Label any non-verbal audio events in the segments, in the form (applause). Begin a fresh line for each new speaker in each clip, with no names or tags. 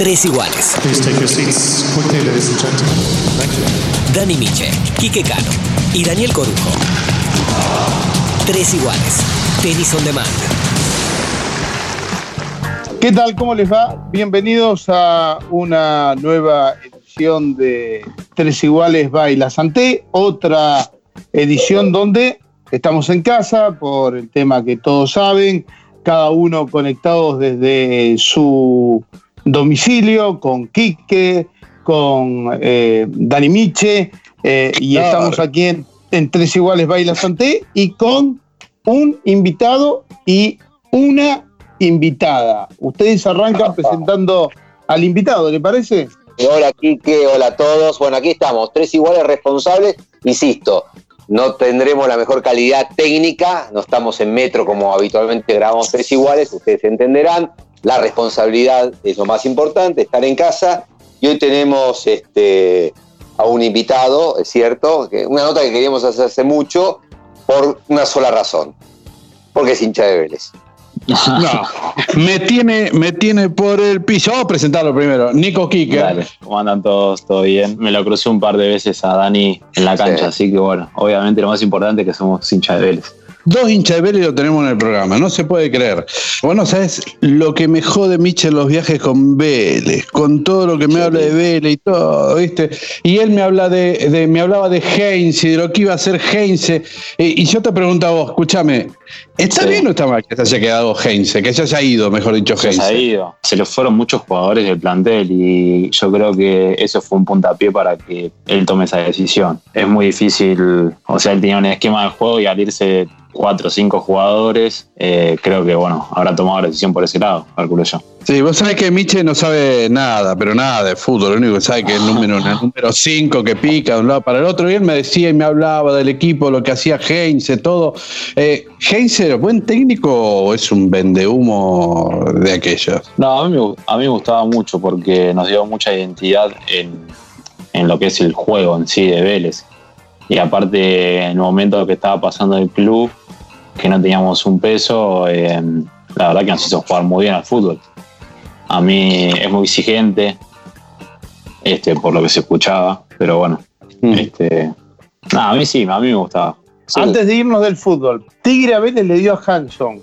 Tres iguales. Dani Miche, Quique Cano y Daniel Corujo. Tres iguales. Tenis on demand.
¿Qué tal? ¿Cómo les va? Bienvenidos a una nueva edición de Tres Iguales Baila Santé, otra edición donde estamos en casa por el tema que todos saben, cada uno conectados desde su domicilio, con Quique, con eh, Dani Miche, eh, y estamos aquí en, Tres Iguales Baila Santé y con un invitado y una invitada. Ustedes arrancan presentando al invitado, ¿le parece?
Hola Quique, hola a todos. Bueno, aquí estamos, tres iguales responsables, insisto, no tendremos la mejor calidad técnica, no estamos en metro como habitualmente grabamos tres iguales, ustedes entenderán, la responsabilidad es lo más importante, estar en casa, y hoy tenemos este, a un invitado, es cierto, que una nota que queríamos hacer hace mucho, por una sola razón, porque es hincha de Vélez. (laughs)
No, me tiene, me tiene por el piso. Vamos a presentarlo primero. Nico Kike.
Dale, ¿cómo andan todos? ¿Todo bien? Me lo crucé un par de veces a Dani en la cancha, así que bueno, obviamente lo más importante es que somos hincha de Vélez.
Dos hinchas de Vélez lo tenemos en el programa, no se puede creer. Bueno, ¿sabes? Lo que me jode Michel los viajes con Vélez, con todo lo que me habla de Vélez y todo, ¿viste? Y él me habla de, me hablaba de Heinze, de lo que iba a hacer Heinze. Y, yo te pregunto a vos, escúchame, ¿está bien o está mal que se haya quedado Heinze, que se haya ido, mejor dicho, Heinze?
Se ha ido. Se le fueron muchos jugadores del plantel y yo creo que eso fue un puntapié para que él tome esa decisión. Es muy difícil, o sea, él tenía un esquema de juego y al irse cuatro o cinco jugadores, eh, creo que bueno, habrá tomado la decisión por ese lado, calculo yo.
Sí, vos sabés que Miche no sabe nada, pero nada de fútbol, lo único que sabe que es el número, el número cinco que pica de un lado para el otro, y él me decía y me hablaba del equipo, lo que hacía Heinze, todo. Eh, ¿Heinze buen técnico o es un vendehumo de aquellos?
No, a mí, a mí me gustaba mucho porque nos dio mucha identidad en, en lo que es el juego en sí de Vélez. Y aparte, en el momento que estaba pasando el club, que no teníamos un peso, eh, la verdad que nos hizo jugar muy bien al fútbol. A mí es muy exigente, este, por lo que se escuchaba, pero bueno, mm. este, a mí sí, a mí me gustaba.
Antes de irnos del fútbol, Tigre a veces le dio a Hanson.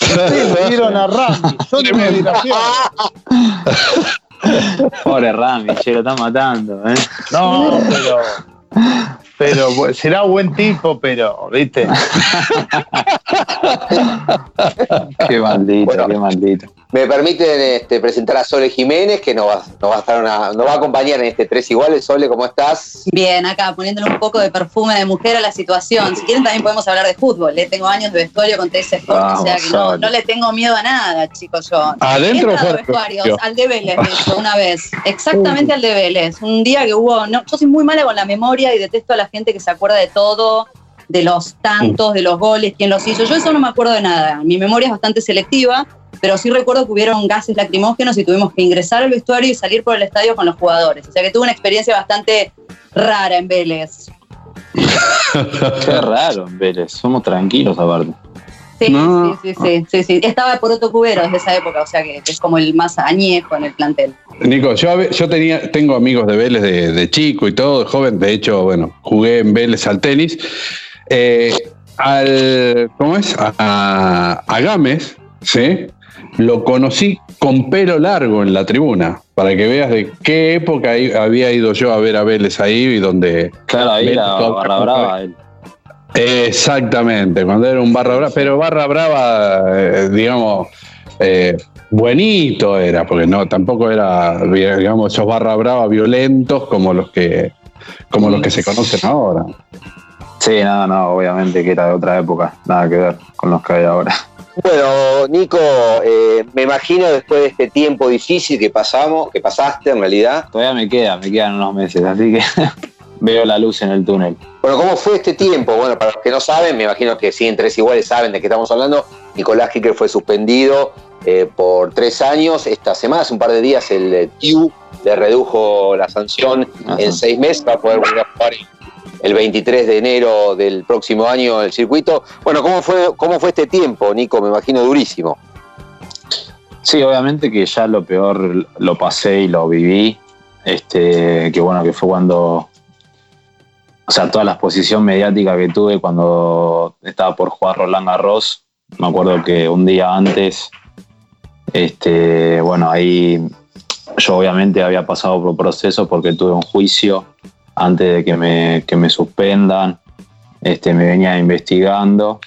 Ustedes le dieron a Rami, son
de (laughs) Pobre Rami, che, lo están matando. ¿eh?
No, pero pero será buen tipo, pero, ¿viste? (laughs)
qué maldito, qué maldito.
Me permiten este, presentar a Sole Jiménez, que nos va, va a estar una, nos va a acompañar en este Tres Iguales. Sole, ¿cómo estás?
Bien, acá poniéndole un poco de perfume de mujer a la situación. Si quieren también podemos hablar de fútbol. Le ¿eh? tengo años de vestuario con TS Sport, o sea que no, no, le tengo miedo a nada, chicos, yo.
¿Adentro
o vestuarios, al de Vélez, de hecho, una vez. Exactamente al de Vélez. Un día que hubo... No, yo soy muy mala con la memoria y detesto a la gente que se acuerda de todo de los tantos, de los goles, quién los hizo. Yo eso no me acuerdo de nada. Mi memoria es bastante selectiva pero sí recuerdo que hubieron gases lacrimógenos y tuvimos que ingresar al vestuario y salir por el estadio con los jugadores. O sea que tuve una experiencia bastante rara en Vélez. (laughs)
Qué raro en Vélez, somos tranquilos aparte.
Sí, sí, sí, sí, sí, Estaba por otro cubero desde esa época, o sea que es como el más añejo en el plantel.
Nico, yo, yo tenía, tengo amigos de Vélez de, chico y todo, de joven, de hecho, bueno, jugué en Vélez al tenis. Eh, al, ¿cómo es? A, a Gámez, ¿sí? lo conocí con pelo largo en la tribuna, para que veas de qué época había ido yo a ver a Vélez ahí y donde...
Claro, ahí era Barra Brava.
Exactamente, cuando era un Barra Brava, pero Barra Brava, eh, digamos, eh, buenito era, porque no, tampoco era, digamos, esos Barra Brava violentos como los que, como los que se conocen ahora.
Sí, no, no, obviamente que era de otra época, nada que ver con los que hay ahora.
Bueno, Nico, eh, me imagino después de este tiempo difícil que pasamos, que pasaste en realidad.
Todavía me queda, me quedan unos meses, así que (laughs) veo la luz en el túnel.
Bueno, ¿cómo fue este tiempo? Bueno, para los que no saben, me imagino que sí, en tres iguales saben de qué estamos hablando. Nicolás Kicker fue suspendido eh, por tres años. Esta semana, hace un par de días, el TIU le redujo la sanción en seis meses para poder volver a jugar el 23 de enero del próximo año el circuito. Bueno, ¿cómo fue, cómo fue este tiempo, Nico? Me imagino durísimo.
Sí, obviamente que ya lo peor lo pasé y lo viví. Este, que bueno, que fue cuando. O sea, toda la exposición mediática que tuve cuando estaba por jugar Roland Garros. Me acuerdo que un día antes, este, bueno, ahí yo obviamente había pasado por proceso porque tuve un juicio antes de que me, que me suspendan. Este, me venía investigando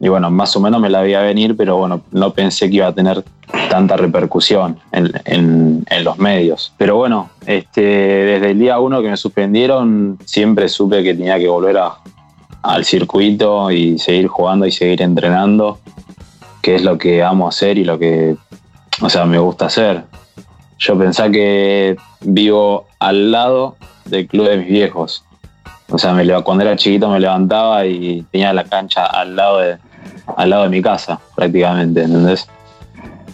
y bueno, más o menos me la veía venir, pero bueno, no pensé que iba a tener tanta repercusión en, los medios. Pero bueno, este, desde el día uno que me suspendieron, siempre supe que tenía que volver al circuito y seguir jugando y seguir entrenando, que es lo que amo hacer y lo que, o sea, me gusta hacer. Yo pensaba que vivo al lado del club de mis viejos. O sea, me, cuando era chiquito me levantaba y tenía la cancha al lado de, al lado de mi casa, prácticamente, ¿entendés?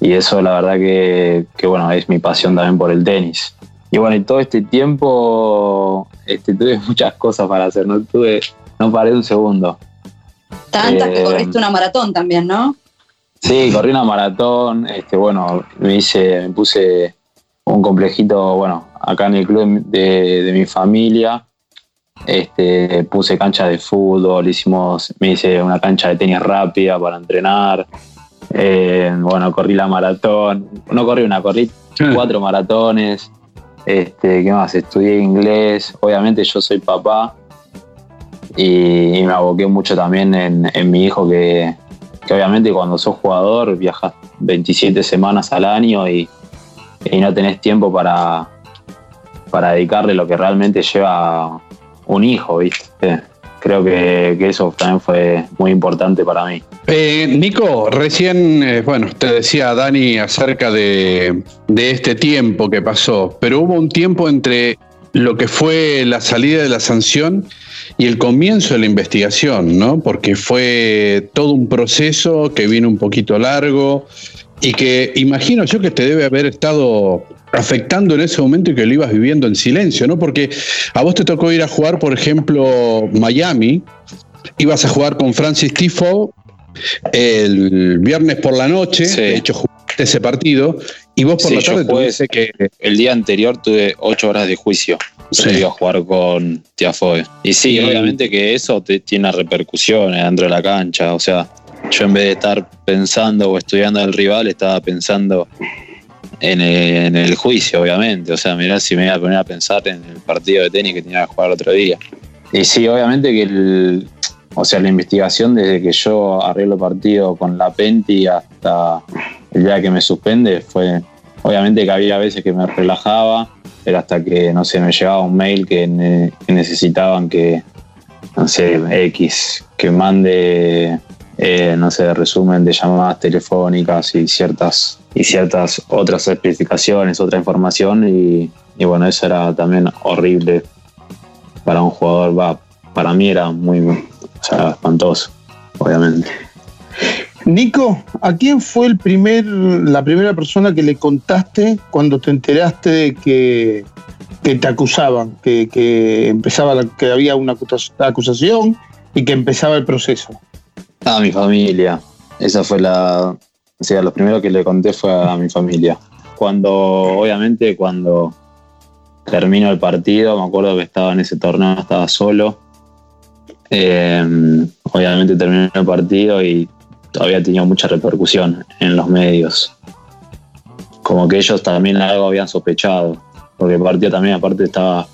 Y eso la verdad que, bueno, es mi pasión también por el tenis. Y bueno, en todo este tiempo este, tuve (laughs) muchas cosas para hacer, no tuve, no paré un segundo.
Tantas que eh, corriste una maratón también, ¿no?
Sí, corrí una maratón, este, bueno, me hice, me puse un complejito, bueno, acá en el club de, de mi familia, este, puse cancha de fútbol, hicimos, me hice una cancha de tenis rápida para entrenar. Eh, bueno, corrí la maratón. No corrí una, corrí cuatro maratones. Este, ¿Qué más? Estudié inglés. Obviamente yo soy papá. Y, me aboqué mucho también en, mi hijo que, obviamente cuando sos jugador viajas 27 semanas al año y, y no tenés tiempo para, para dedicarle lo que realmente lleva un hijo, ¿viste? Creo que, eso también fue muy importante para mí.
Eh, Nico, recién, eh, bueno, te decía Dani acerca de, de este tiempo que pasó, pero hubo un tiempo entre lo que fue la salida de la sanción y el comienzo de la investigación, ¿no? Porque fue todo un proceso que vino un poquito largo y que imagino yo que te debe haber estado afectando en ese momento y que lo ibas viviendo en silencio, ¿no? Porque a vos te tocó ir a jugar, por ejemplo, Miami, ibas a jugar con Francis Tifo el viernes por la noche, de hecho jugaste ese partido, y vos por la tarde
tuviste que... El día anterior tuve ocho horas de juicio. Sí. Iba a jugar con Tiafoe. Y sí, obviamente que eso te, tiene repercusiones dentro de la cancha. O sea, yo en vez de estar pensando o estudiando al rival, estaba pensando en el, juicio, obviamente. O sea, mirá si me iba a poner a pensar en el partido de tenis que tenía que jugar el otro día. Y sí, obviamente que el, o sea, la investigación desde que yo arreglo partido con la Penti hasta el día que me suspende fue, obviamente que había veces que me relajaba, pero hasta que, no sé, me llegaba un mail que, necesitaban que, no sé, X, que mande, eh, no sé, resumen de llamadas telefónicas y ciertas y ciertas otras especificaciones, otra información y, bueno, eso era también horrible para un jugador, va, para mí era muy espantoso, obviamente.
Nico, ¿a quién fue el primer, la primera persona que le contaste cuando te enteraste de que, te acusaban, que, que, empezaba que había una acusación y que empezaba el proceso?
A mi familia. Esa fue la, o sea, lo primero que le conté fue a mi familia. Cuando, obviamente, cuando terminó el partido, me acuerdo que estaba en ese torneo, estaba solo. Em, obviamente terminó el partido y todavía tenía mucha repercusión en los medios. Como que ellos también algo habían sospechado, porque el partido también aparte estaba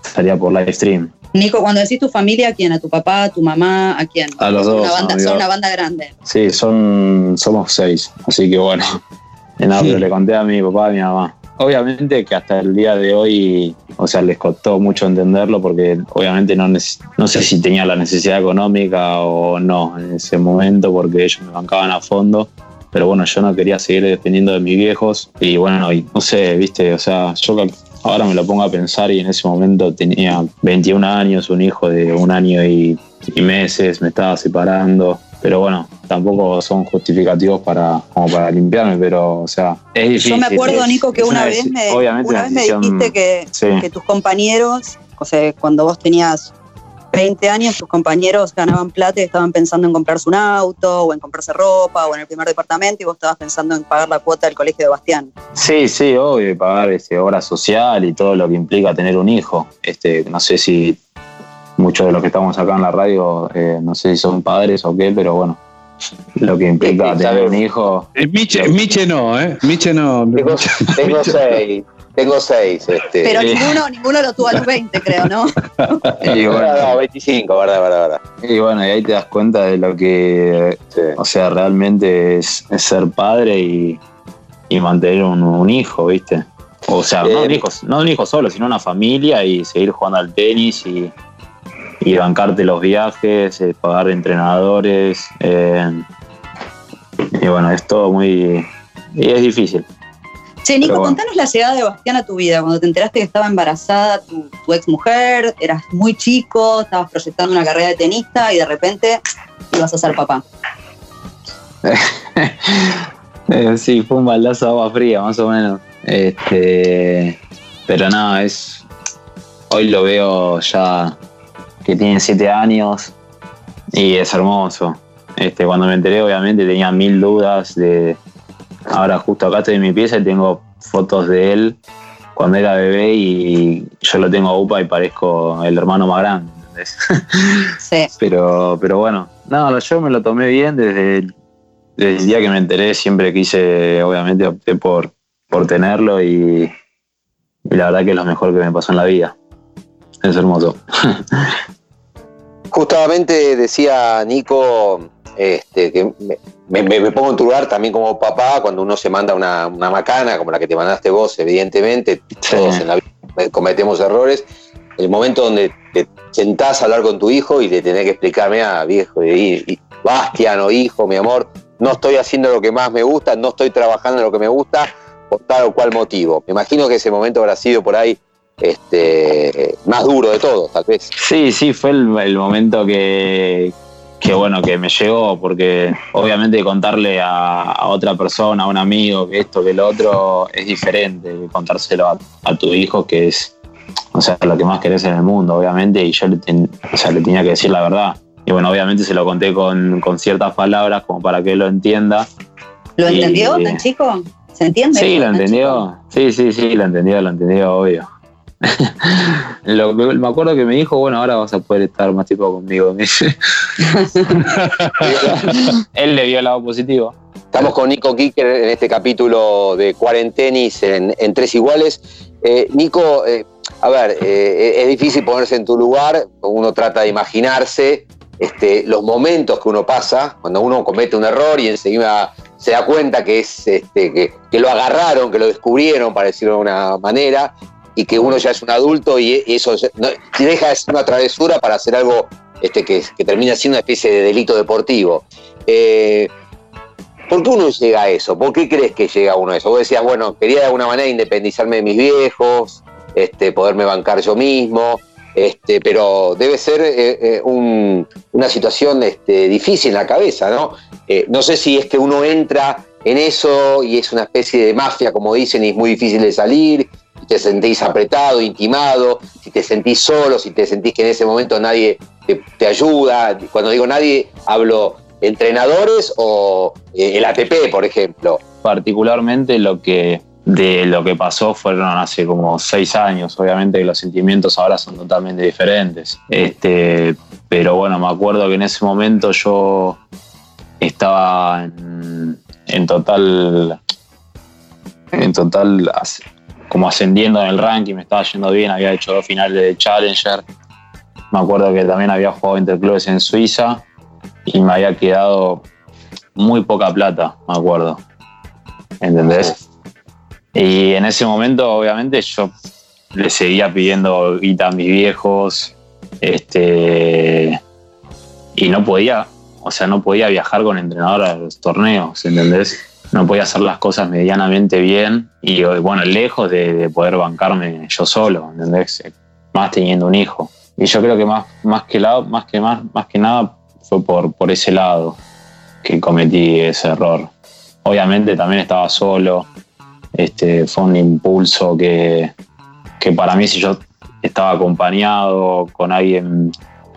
salía por live stream.
Nico, cuando decís tu familia, ¿a quién? ¿A tu papá, a tu mamá? ¿A quién?
A los dos.
Una banda, son una banda grande.
Sí, son, somos seis. Así que bueno, (laughs) le conté a mi papá y a mi mamá. Obviamente que hasta el día de hoy, o sea, les costó mucho entenderlo porque obviamente no, no sé si tenía la necesidad económica o no en ese momento porque ellos me bancaban a fondo. Pero bueno, yo no quería seguir dependiendo de mis viejos y bueno, y no sé, viste, o sea, yo ahora me lo pongo a pensar y en ese momento tenía 21 años, un hijo de un año y, meses, me estaba separando. Pero bueno, tampoco son justificativos para, como para limpiarme, pero o sea, es difícil.
Yo me acuerdo, Nico, que una, vez me, una vez me dijiste que, que tus compañeros, o sea, cuando vos tenías 20 años tus compañeros ganaban plata y estaban pensando en comprarse un auto o en comprarse ropa o en el primer departamento y vos estabas pensando en pagar la cuota del colegio de Bastián.
Sí, sí, obvio, pagar este, obra social y todo lo que implica tener un hijo. Este, no sé si muchos de los que estamos acá en la radio, eh, no sé si son padres o qué, pero bueno, lo que implica (laughs) tener un hijo.
Eh, Miche, Miche no, ¿eh? Miche no.
Tengo, tengo seis. Tengo seis. Este.
Pero ninguno, ninguno lo tuvo a los 20, creo, ¿no? (laughs)
Y bueno,
No, 25, verdad, verdad, verdad.
y bueno, y ahí te das cuenta de lo que,
Sí.
o sea, realmente es, es ser padre y, y mantener un, un hijo, ¿viste? O sea, no
Eh,
un hijo, no un hijo solo, sino una familia y seguir jugando al tenis y, y bancarte los viajes, eh, pagar entrenadores. eh, y bueno, es todo muy. Y es difícil.
Che, Nico,
bueno.
contanos la llegada de Bastián a tu vida, cuando te enteraste que estaba embarazada tu, tu ex mujer, eras muy chico, estabas proyectando una carrera de tenista y de repente ibas a ser papá. (laughs)
Eh, sí, fue un baldazo de agua fría, más o menos. Este, pero nada, es. Hoy lo veo ya que tiene siete años y es hermoso. Este, cuando me enteré, obviamente tenía mil dudas de. Ahora justo acá estoy en mi pieza y tengo fotos de él cuando era bebé y yo lo tengo a UPA y parezco el hermano más grande. ¿entendés? (laughs)
Sí.
Pero, pero bueno, no, yo me lo tomé bien desde el, desde el día que me enteré, siempre quise, obviamente opté por, por tenerlo y, y la verdad que es lo mejor que me pasó en la vida. Es hermoso. (laughs)
Justamente decía Nico este, que me, me- me pongo en tu lugar también como papá cuando uno se manda una, una macana como la que te mandaste vos, evidentemente, todos en la vida cometemos errores. El momento donde te sentás a hablar con tu hijo y le tenés que explicarme a viejo, y, y- Bastian o hijo, mi amor, no estoy haciendo lo que más me gusta, no estoy trabajando en lo que me gusta por tal o cual motivo. Me imagino que ese momento habrá sido por ahí este, más duro de todos, tal vez.
Sí, sí, fue el, el momento que, que, bueno, que me llegó, porque obviamente contarle a, a otra persona, a un amigo, que esto, que lo otro, es diferente que contárselo a, a tu hijo, que es, o sea, lo que más querés en el mundo, obviamente, y yo le, ten- o sea, le tenía que decir la verdad. Y bueno, obviamente se lo conté con, con ciertas palabras como para que él lo entienda.
¿Lo
Y-
entendió tan chico? ¿Se entiende?
Sí, lo entendió. Sí, sí, sí, lo entendió, lo entendió, obvio. (laughs) Me acuerdo que me dijo, bueno, ahora vas a poder estar más tiempo conmigo. (laughs) Él le vio el lado positivo.
Estamos con Nico Kicker en este capítulo de Cuarentenis en, Tres Iguales. Eh, Nico, eh, a ver, eh, es difícil ponerse en tu lugar, uno trata de imaginarse este, los momentos que uno pasa cuando uno comete un error y enseguida se da cuenta que, es, este, que lo agarraron, que lo descubrieron, para decirlo de una manera, y que uno ya es un adulto y eso no- deja de ser una travesura para hacer algo este, que, termina siendo una especie de delito deportivo. Eh, ¿Por qué uno llega a eso? ¿Por qué crees que llega uno a eso? Vos decías, bueno, quería de alguna manera independizarme de mis viejos, este, poderme bancar yo mismo, este, pero debe ser eh, eh, un- una situación este, difícil en la cabeza, ¿no? No sé si es que uno entra en eso y es una especie de mafia, como dicen, y es muy difícil de salir, te sentís apretado, intimado, si te sentís solo, si te sentís que en ese momento nadie te, ayuda. Cuando digo nadie, hablo entrenadores o eh, el ATP, por ejemplo.
Particularmente lo que de lo que pasó fueron hace como seis años. Obviamente los sentimientos ahora son totalmente diferentes. Este, pero bueno, me acuerdo que en ese momento yo estaba en, total. En total como ascendiendo en el ranking, me estaba yendo bien, había hecho dos finales de Challenger. Me acuerdo que también había jugado interclubes en Suiza y me había quedado muy poca plata, me acuerdo. ¿Entendés? Y en ese momento, obviamente, yo le seguía pidiendo guita a mis viejos. Este. Y no podía, o sea, no podía viajar con entrenador a los torneos, ¿entendés? No podía hacer las cosas medianamente bien y, bueno, lejos de, de poder bancarme yo solo, ¿entendés? Más teniendo un hijo. Y yo creo que más, que, lado, más, que, más, más que nada fue por, por ese lado que cometí ese error. Obviamente también estaba solo, este, fue un impulso que, que para mí si yo estaba acompañado con alguien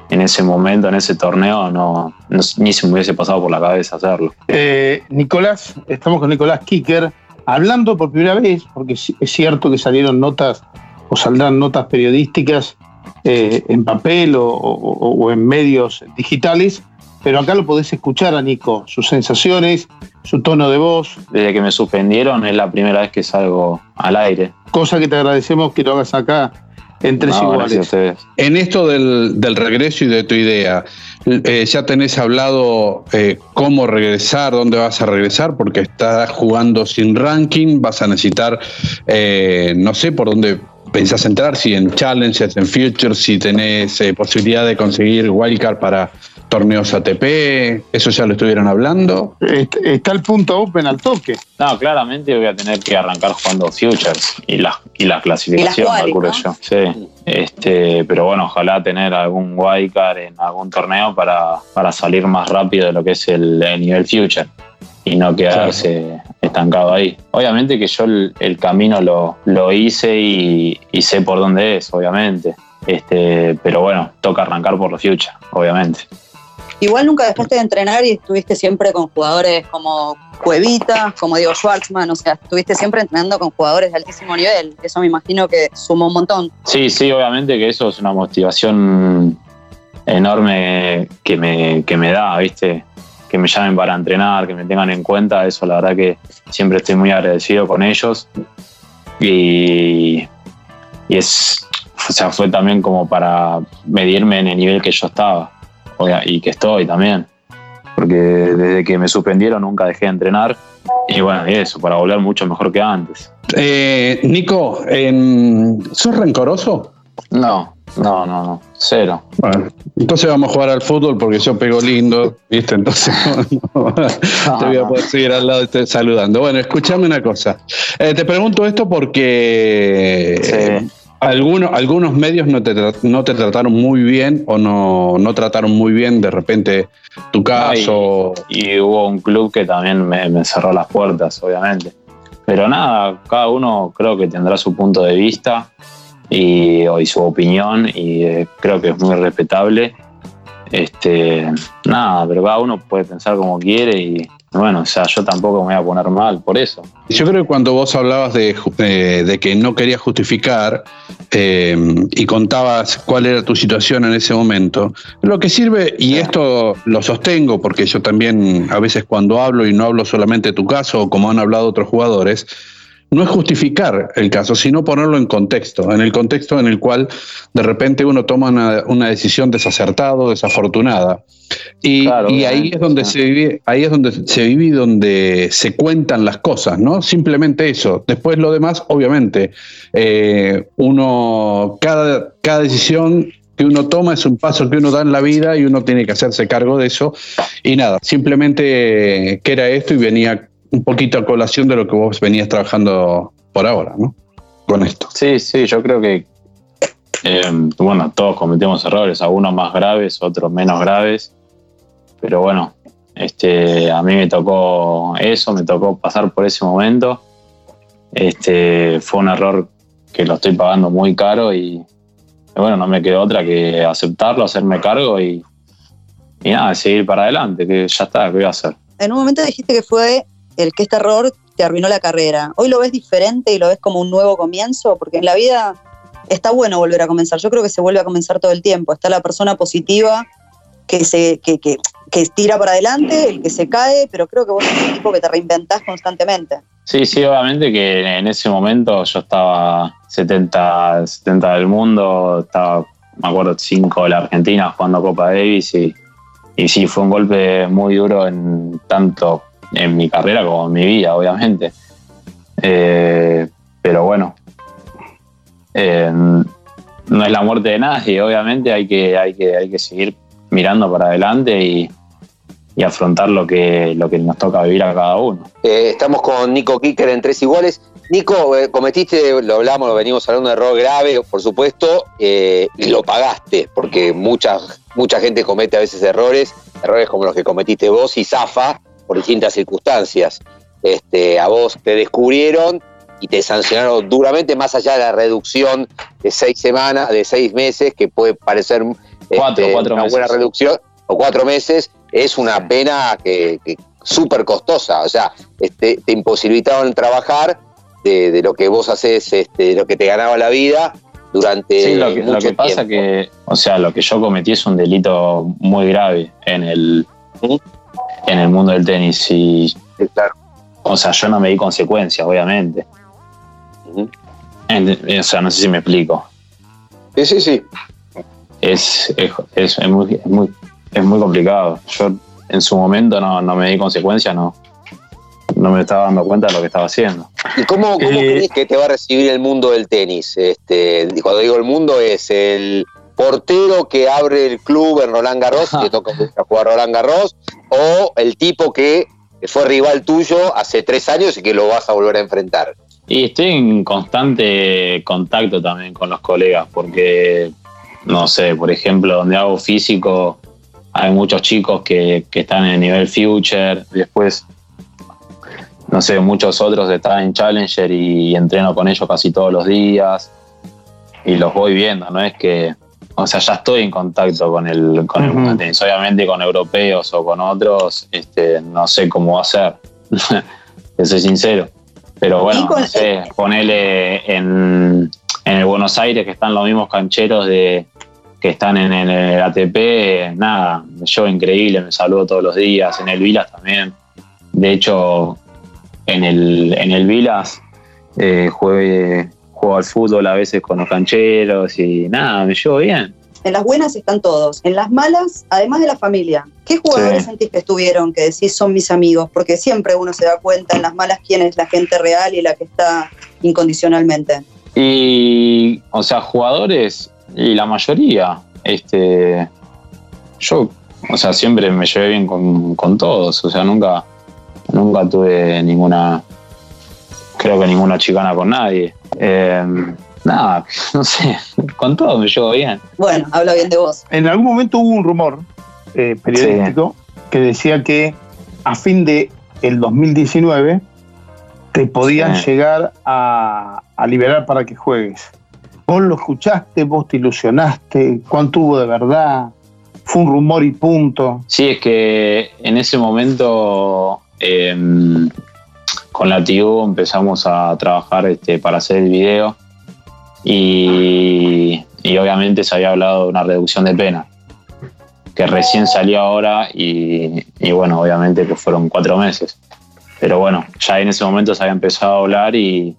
en ese momento, en ese torneo, no, ni se me hubiese pasado por la cabeza hacerlo.
Eh, Nicolás, estamos con Nicolás Kicker, hablando por primera vez, porque es cierto que salieron notas o saldrán notas periodísticas eh, en papel o, en medios digitales, pero acá lo podés escuchar a Nico, sus sensaciones, su tono de voz.
Desde que me suspendieron es la primera vez que salgo al aire.
Cosa que te agradecemos que lo hagas acá en tres iguales.
En esto del, regreso y de tu idea, eh, ¿ya tenés hablado eh, cómo regresar, dónde vas a regresar? Porque estás jugando sin ranking, vas a necesitar, eh, no sé por dónde pensás entrar, si en Challenges, en Futures, si tenés posibilidad de conseguir wildcard para torneos ATP, ¿eso ya lo estuvieron hablando?
Está el punto open al toque.
No, claramente voy a tener que arrancar jugando Futures y la, y la clasificación, calculo yo. Sí. Este, pero bueno, ojalá tener algún wildcard en algún torneo para, para salir más rápido de lo que es el, nivel Future y no quedarse estancado ahí. Obviamente que yo el, camino lo, lo hice y, y, sé por dónde es, obviamente. Este, pero bueno, toca arrancar por los Future, obviamente.
Igual nunca dejaste de entrenar y estuviste siempre con jugadores como Cuevita, como Diego Schwartzman, o sea, estuviste siempre entrenando con jugadores de altísimo nivel. Eso me imagino que sumó un montón.
Sí, sí, obviamente que eso es una motivación enorme que me, que me da, ¿viste? Que me llamen para entrenar, que me tengan en cuenta, eso la verdad que siempre estoy muy agradecido con ellos. Y, y es, o sea, fue también como para medirme en el nivel que yo estaba y que estoy también. Porque desde que me suspendieron nunca dejé de entrenar. Y bueno, eso, para volver mucho mejor que antes.
Eh, Nico, ¿sos rencoroso?
No, no, no, no, cero.
Bueno, entonces vamos a jugar al fútbol porque yo pego lindo, ¿viste? Entonces (laughs) te voy a poder seguir al lado saludando. Bueno, escúchame una cosa. Eh, te pregunto esto porque algunos, algunos medios no te, no te trataron muy bien o no, no trataron muy bien de repente tu caso.
y, hubo un club que también me, cerró las puertas, obviamente. Pero nada, cada uno creo que tendrá su punto de vista y, y su opinión y eh, creo que es muy respetable. Este, nada, pero cada uno puede pensar como quiere y, bueno, o sea, yo tampoco me voy a poner mal por eso.
Yo creo que cuando vos hablabas de, de, que no querías justificar eh, y contabas cuál era tu situación en ese momento, lo que sirve, y esto lo sostengo porque yo también a veces cuando hablo y no hablo solamente de tu caso, como han hablado otros jugadores, no es justificar el caso, sino ponerlo en contexto, en el contexto en el cual de repente uno toma una, decisión desacertada, desafortunada. Y, ahí es donde se vive, ahí es donde se vive y donde se cuentan las cosas, ¿no? Simplemente eso. Después lo demás, obviamente, eh, uno, cada, cada decisión que uno toma es un paso que uno da en la vida y uno tiene que hacerse cargo de eso. Y nada, simplemente que era esto y venía un poquito a colación de lo que vos venías trabajando por ahora, ¿no? Con esto.
Sí, sí, yo creo que, eh, bueno, todos cometemos errores, algunos más graves, otros menos graves, pero bueno, este, a mí me tocó eso, me tocó pasar por ese momento. Este, fue un error que lo estoy pagando muy caro y, bueno, no me quedó otra que aceptarlo, hacerme cargo y, y nada, seguir para adelante, que ya está, ¿qué voy a hacer?
En un momento dijiste que fue el que este error te arruinó la carrera. Hoy lo ves diferente y lo ves como un nuevo comienzo, porque en la vida está bueno volver a comenzar. Yo creo que se vuelve a comenzar todo el tiempo. Está la persona positiva que se que, que, que tira para adelante, el que se cae, pero creo que vos sos un tipo que te reinventás constantemente.
Sí, sí, obviamente que en ese momento yo estaba 70, 70 del mundo, estaba, me acuerdo, 5 de la Argentina jugando Copa Davis y, y sí, fue un golpe muy duro en tanto en mi carrera como en mi vida, obviamente. Eh, pero bueno, eh, no es la muerte de nadie, obviamente hay que, hay que, hay que seguir mirando para adelante y, afrontar lo que, lo que nos toca vivir a cada uno.
Eh, estamos con Nico Kicker en Tres Iguales. Nico, cometiste, lo hablamos, lo venimos hablando, un error grave, por supuesto, y lo pagaste, porque mucha, mucha gente comete a veces errores, errores como los que cometiste vos y zafa, por distintas circunstancias. Este, a vos te descubrieron y te sancionaron duramente, más allá de la reducción de seis semanas, de seis meses, que puede parecer
Cuatro,
este,
cuatro
una
meses.
buena reducción, o cuatro meses, es una pena que, que súper costosa. O sea, este, te imposibilitaron trabajar de, de lo que vos haces, este, de lo que te ganaba la vida durante
Sí, lo que, lo que pasa
tiempo.
que, o sea, lo que yo cometí es un delito muy grave en el. En el mundo del tenis y,
Sí, claro.
o sea, yo no me di consecuencias, obviamente. En- o sea, no sé si me explico.
Sí, sí, sí.
Es, es, es- es muy, es, muy, es muy complicado. Yo en su momento no, no me di consecuencias, no, no me estaba dando cuenta de lo que estaba haciendo.
¿Y cómo, cómo
Eh,
crees que te va a recibir el mundo del tenis? Este, cuando digo el mundo es el portero que abre el club en Roland Garros te toca jugar Roland Garros, o el tipo que fue rival tuyo hace tres años y que lo vas a volver a enfrentar.
Y estoy en constante contacto también con los colegas, porque, no sé, por ejemplo, donde hago físico, hay muchos chicos que, están en el nivel future, después, no sé, muchos otros están en Challenger y entreno con ellos casi todos los días y los voy viendo, no es que, o sea, ya estoy en contacto con el, con el tenis. obviamente con europeos o con otros, este, no sé cómo va a ser, (laughs) que soy sincero. Pero bueno,
con-
no sé, ponele en, en el Buenos Aires que están los mismos cancheros de que están en, el ATP, nada, llevo increíble, me saludo todos los días, en el Vilas también. De hecho, en el, en el Vilas eh, juegue- juego al fútbol a veces con los cancheros y nada, me llevo bien.
En las buenas están todos. En las malas, además de la familia, ¿qué jugadores
Sí.
sentís que estuvieron que decís son mis amigos? Porque siempre uno se da cuenta en las malas quién es la gente real y la que está incondicionalmente.
Y, o sea, jugadores, y la mayoría, este, yo, o sea, siempre me llevé bien con, con todos, o sea, nunca, nunca tuve ninguna, creo que ninguna chicana con nadie. Eh, nada, (laughs) no sé, con todos me llevo bien.
Bueno, habla bien de vos.
En algún momento hubo un rumor eh, periodístico que decía que a fin de el 2019 te podían
Sí.
llegar a, a liberar para que juegues. Vos lo escuchaste, vos te ilusionaste, cuánto hubo de verdad, fue un rumor y punto.
Sí, es que en ese momento eh, con la TIU empezamos a trabajar este, para hacer el video y, y obviamente se había hablado de una reducción de pena que recién salió ahora y, y bueno, obviamente que fueron cuatro meses. Pero bueno, ya en ese momento se había empezado a hablar y,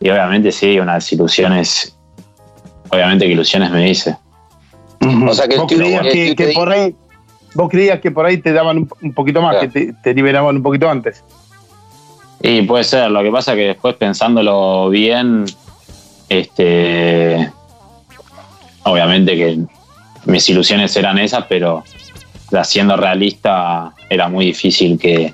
y obviamente sí, unas ilusiones, obviamente que ilusiones me dice.
O sea que
vos creías que, por ahí, vos creías que por ahí te daban un, un poquito más,
Claro.
que te, te liberaban un poquito antes.
Y puede ser, lo que pasa que después pensándolo bien, este obviamente que mis ilusiones eran esas, pero siendo realista era muy difícil que,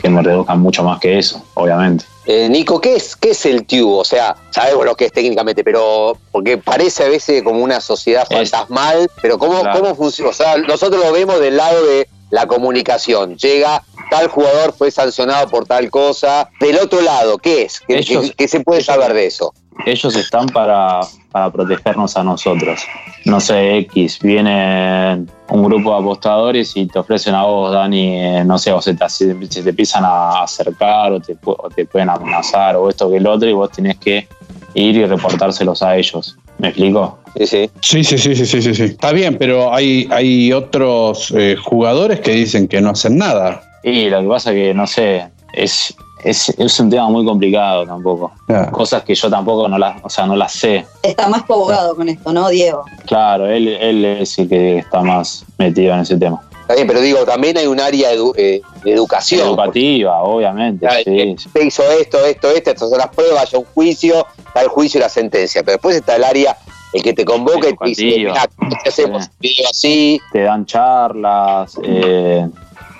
que me reduzcan mucho más que eso, obviamente.
Eh, Nico, ¿qué es, ¿qué es el tubo? O sea, sabemos lo que es técnicamente, pero porque parece a veces como una sociedad
Es-
fantasmal, pero ¿cómo,
Claro.
¿cómo funciona? O sea, nosotros lo vemos del lado de la comunicación. Llega, tal jugador fue sancionado por tal cosa. Del otro lado, ¿qué es? ¿Qué,
Ellos-
qué- qué se puede
ellos-
saber de eso?
Ellos están para, para protegernos a nosotros. No sé, X, viene un grupo de apostadores y te ofrecen a vos, Dani, eh, no sé, o se te, se te empiezan a acercar o te, o te pueden amenazar o esto que el otro y vos tenés que ir y reportárselos a ellos. ¿Me explico?
Sí, sí.
Sí, sí, sí, sí, sí, sí, sí. Está bien, pero hay, hay otros eh, jugadores que dicen que no hacen nada.
Y lo que pasa que, no sé, es, es, es un tema muy complicado tampoco. Cosas que yo tampoco no las, o sea, no las sé.
Está más abogado con esto, ¿no, Diego?
Claro, él, él es el que está más metido en ese tema.
Está bien, pero digo, también hay un área edu- eh, de educación.
Educativa, obviamente.
Claro,
sí,
eh. Te hizo esto, esto, esto, estas son las pruebas, hay un juicio, está el juicio y la sentencia. Pero después está el área, el que te convoca y te dice,
Educativa.
"Mirá, ¿cómo te hacemos
Sí.
un video así?
te dan charlas, eh,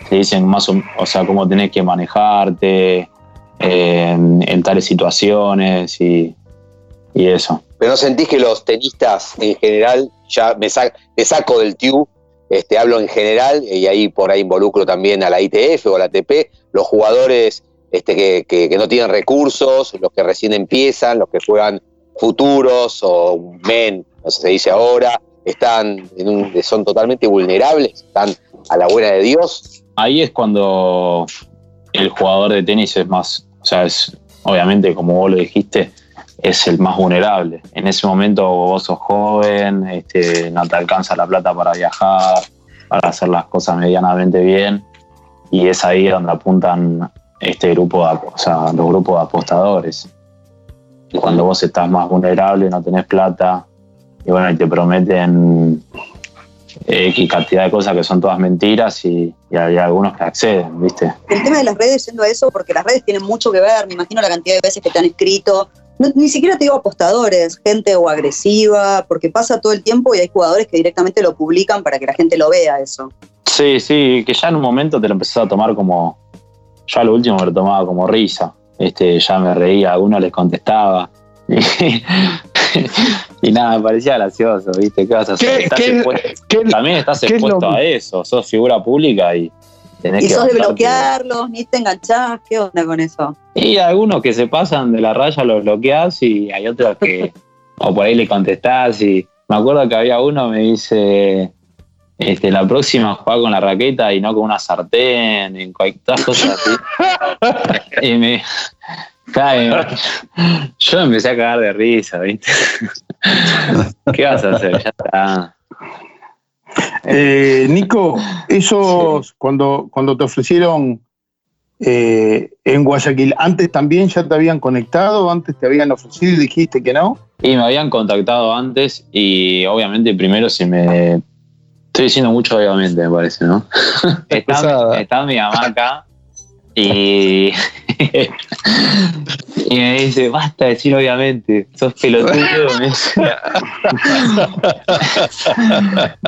te dicen más o, o sea, cómo tenés que manejarte en, en tales situaciones y, y eso.
Pero no sentís que los tenistas en general, ya me, sa- me saco del TIU, este, hablo en general, y ahí por ahí involucro también a la ITF o a la ATP, los jugadores este, que, que- que no tienen recursos, los que recién empiezan, los que juegan futuros o men, no sé, se dice ahora, están en un- son totalmente vulnerables, están a la buena de Dios.
ahí es cuando el jugador de tenis es más, o sea, es obviamente como vos lo dijiste, es el más vulnerable. En ese momento vos sos joven, este, no te alcanza la plata para viajar, para hacer las cosas medianamente bien, y es ahí donde apuntan este grupo, de, o sea, los grupos de apostadores. Cuando vos estás más vulnerable, no tenés plata, y bueno, y te prometen X cantidad de cosas que son todas mentiras y, y hay algunos que acceden, ¿viste?
El tema de las redes, yendo a eso, porque las redes tienen mucho que ver, me imagino la cantidad de veces que te han escrito. No, ni siquiera te digo apostadores, gente o agresiva, porque pasa todo el tiempo y hay jugadores que directamente lo publican para que la gente lo vea eso.
Sí, sí, que ya en un momento te lo empezás a tomar como. Ya lo último me lo tomaba como risa. Este, ya me reía, a algunos les contestaba. (laughs) (laughs) Y, nada, me parecía gracioso, ¿viste? ¿Qué vas a hacer?
¿Qué-
Estás
qué-
expuesto-
¿Qué-
también estás
es
expuesto
lo-
a eso, sos figura pública y tenés
Y
que.
sos de bloquearlos, ni te enganchás, ¿qué onda con eso?
Y algunos que se pasan de la raya los bloqueás y hay otros que, (laughs) o por ahí le contestás y me acuerdo que había uno me dice, este, la próxima jugar con la raqueta y no con una sartén, en cualquier cosas así. (laughs) y me, claro, yo me empecé a cagar de risa, ¿viste? (laughs) ¿Qué vas a hacer? Ya está.
Eh, Nico, esos cuando, cuando te ofrecieron eh, en Guayaquil, ¿antes también ya te habían conectado? ¿Antes te habían ofrecido y dijiste que no?
Y me habían contactado antes y obviamente primero si me... Estoy diciendo mucho obviamente, me parece, ¿no? (laughs) está, está mi mamá acá y... (laughs) y me dice, basta de decir obviamente, sos pelotudo. (laughs)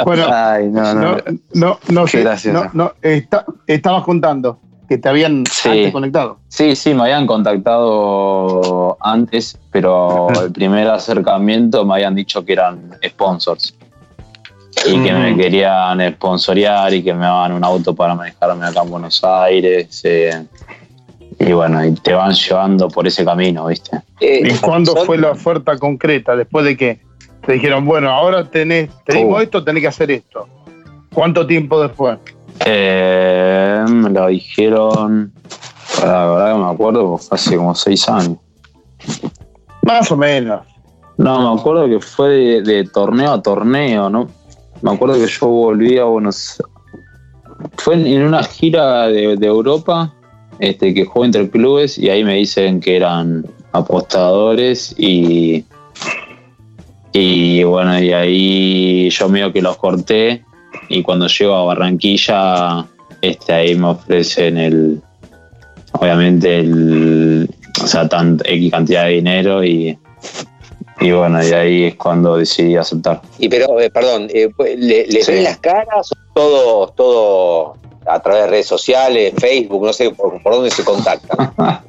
Bueno,
Ay, no, no.
no, no, no sé, no, no, está- estabas contando que te habían
Sí.
antes conectado.
Sí, sí, me habían contactado antes, pero el primer acercamiento me habían dicho que eran sponsors. Y que me querían sponsorear y que me daban un auto para manejarme acá en Buenos Aires. eh, y bueno, y te van llevando por ese camino, ¿viste?
Eh,
¿Y cuándo
son-
fue la oferta concreta? Después de que te dijeron, bueno, ahora tenés, tenemos
Uh.
esto, tenés que hacer esto. ¿Cuánto tiempo después?
Eh, me lo dijeron, la verdad que me acuerdo, fue hace como seis años.
Más o menos.
No, me acuerdo que fue de, de torneo a torneo, ¿no? Me acuerdo que yo volví a Buenos Fue en, una gira de, Europa este, que jugó entre clubes y ahí me dicen que eran apostadores y. Y bueno, y ahí yo medio que los corté y cuando llego a Barranquilla, este, ahí me ofrecen el. Obviamente el. O sea, tan X cantidad de dinero y, y bueno, y ahí es cuando decidí aceptar.
Y pero, eh, perdón, eh, ¿le,
Sí.
ven las caras? ¿Todo, todo a través de redes sociales, Facebook? No sé por, por dónde se contactan. (laughs)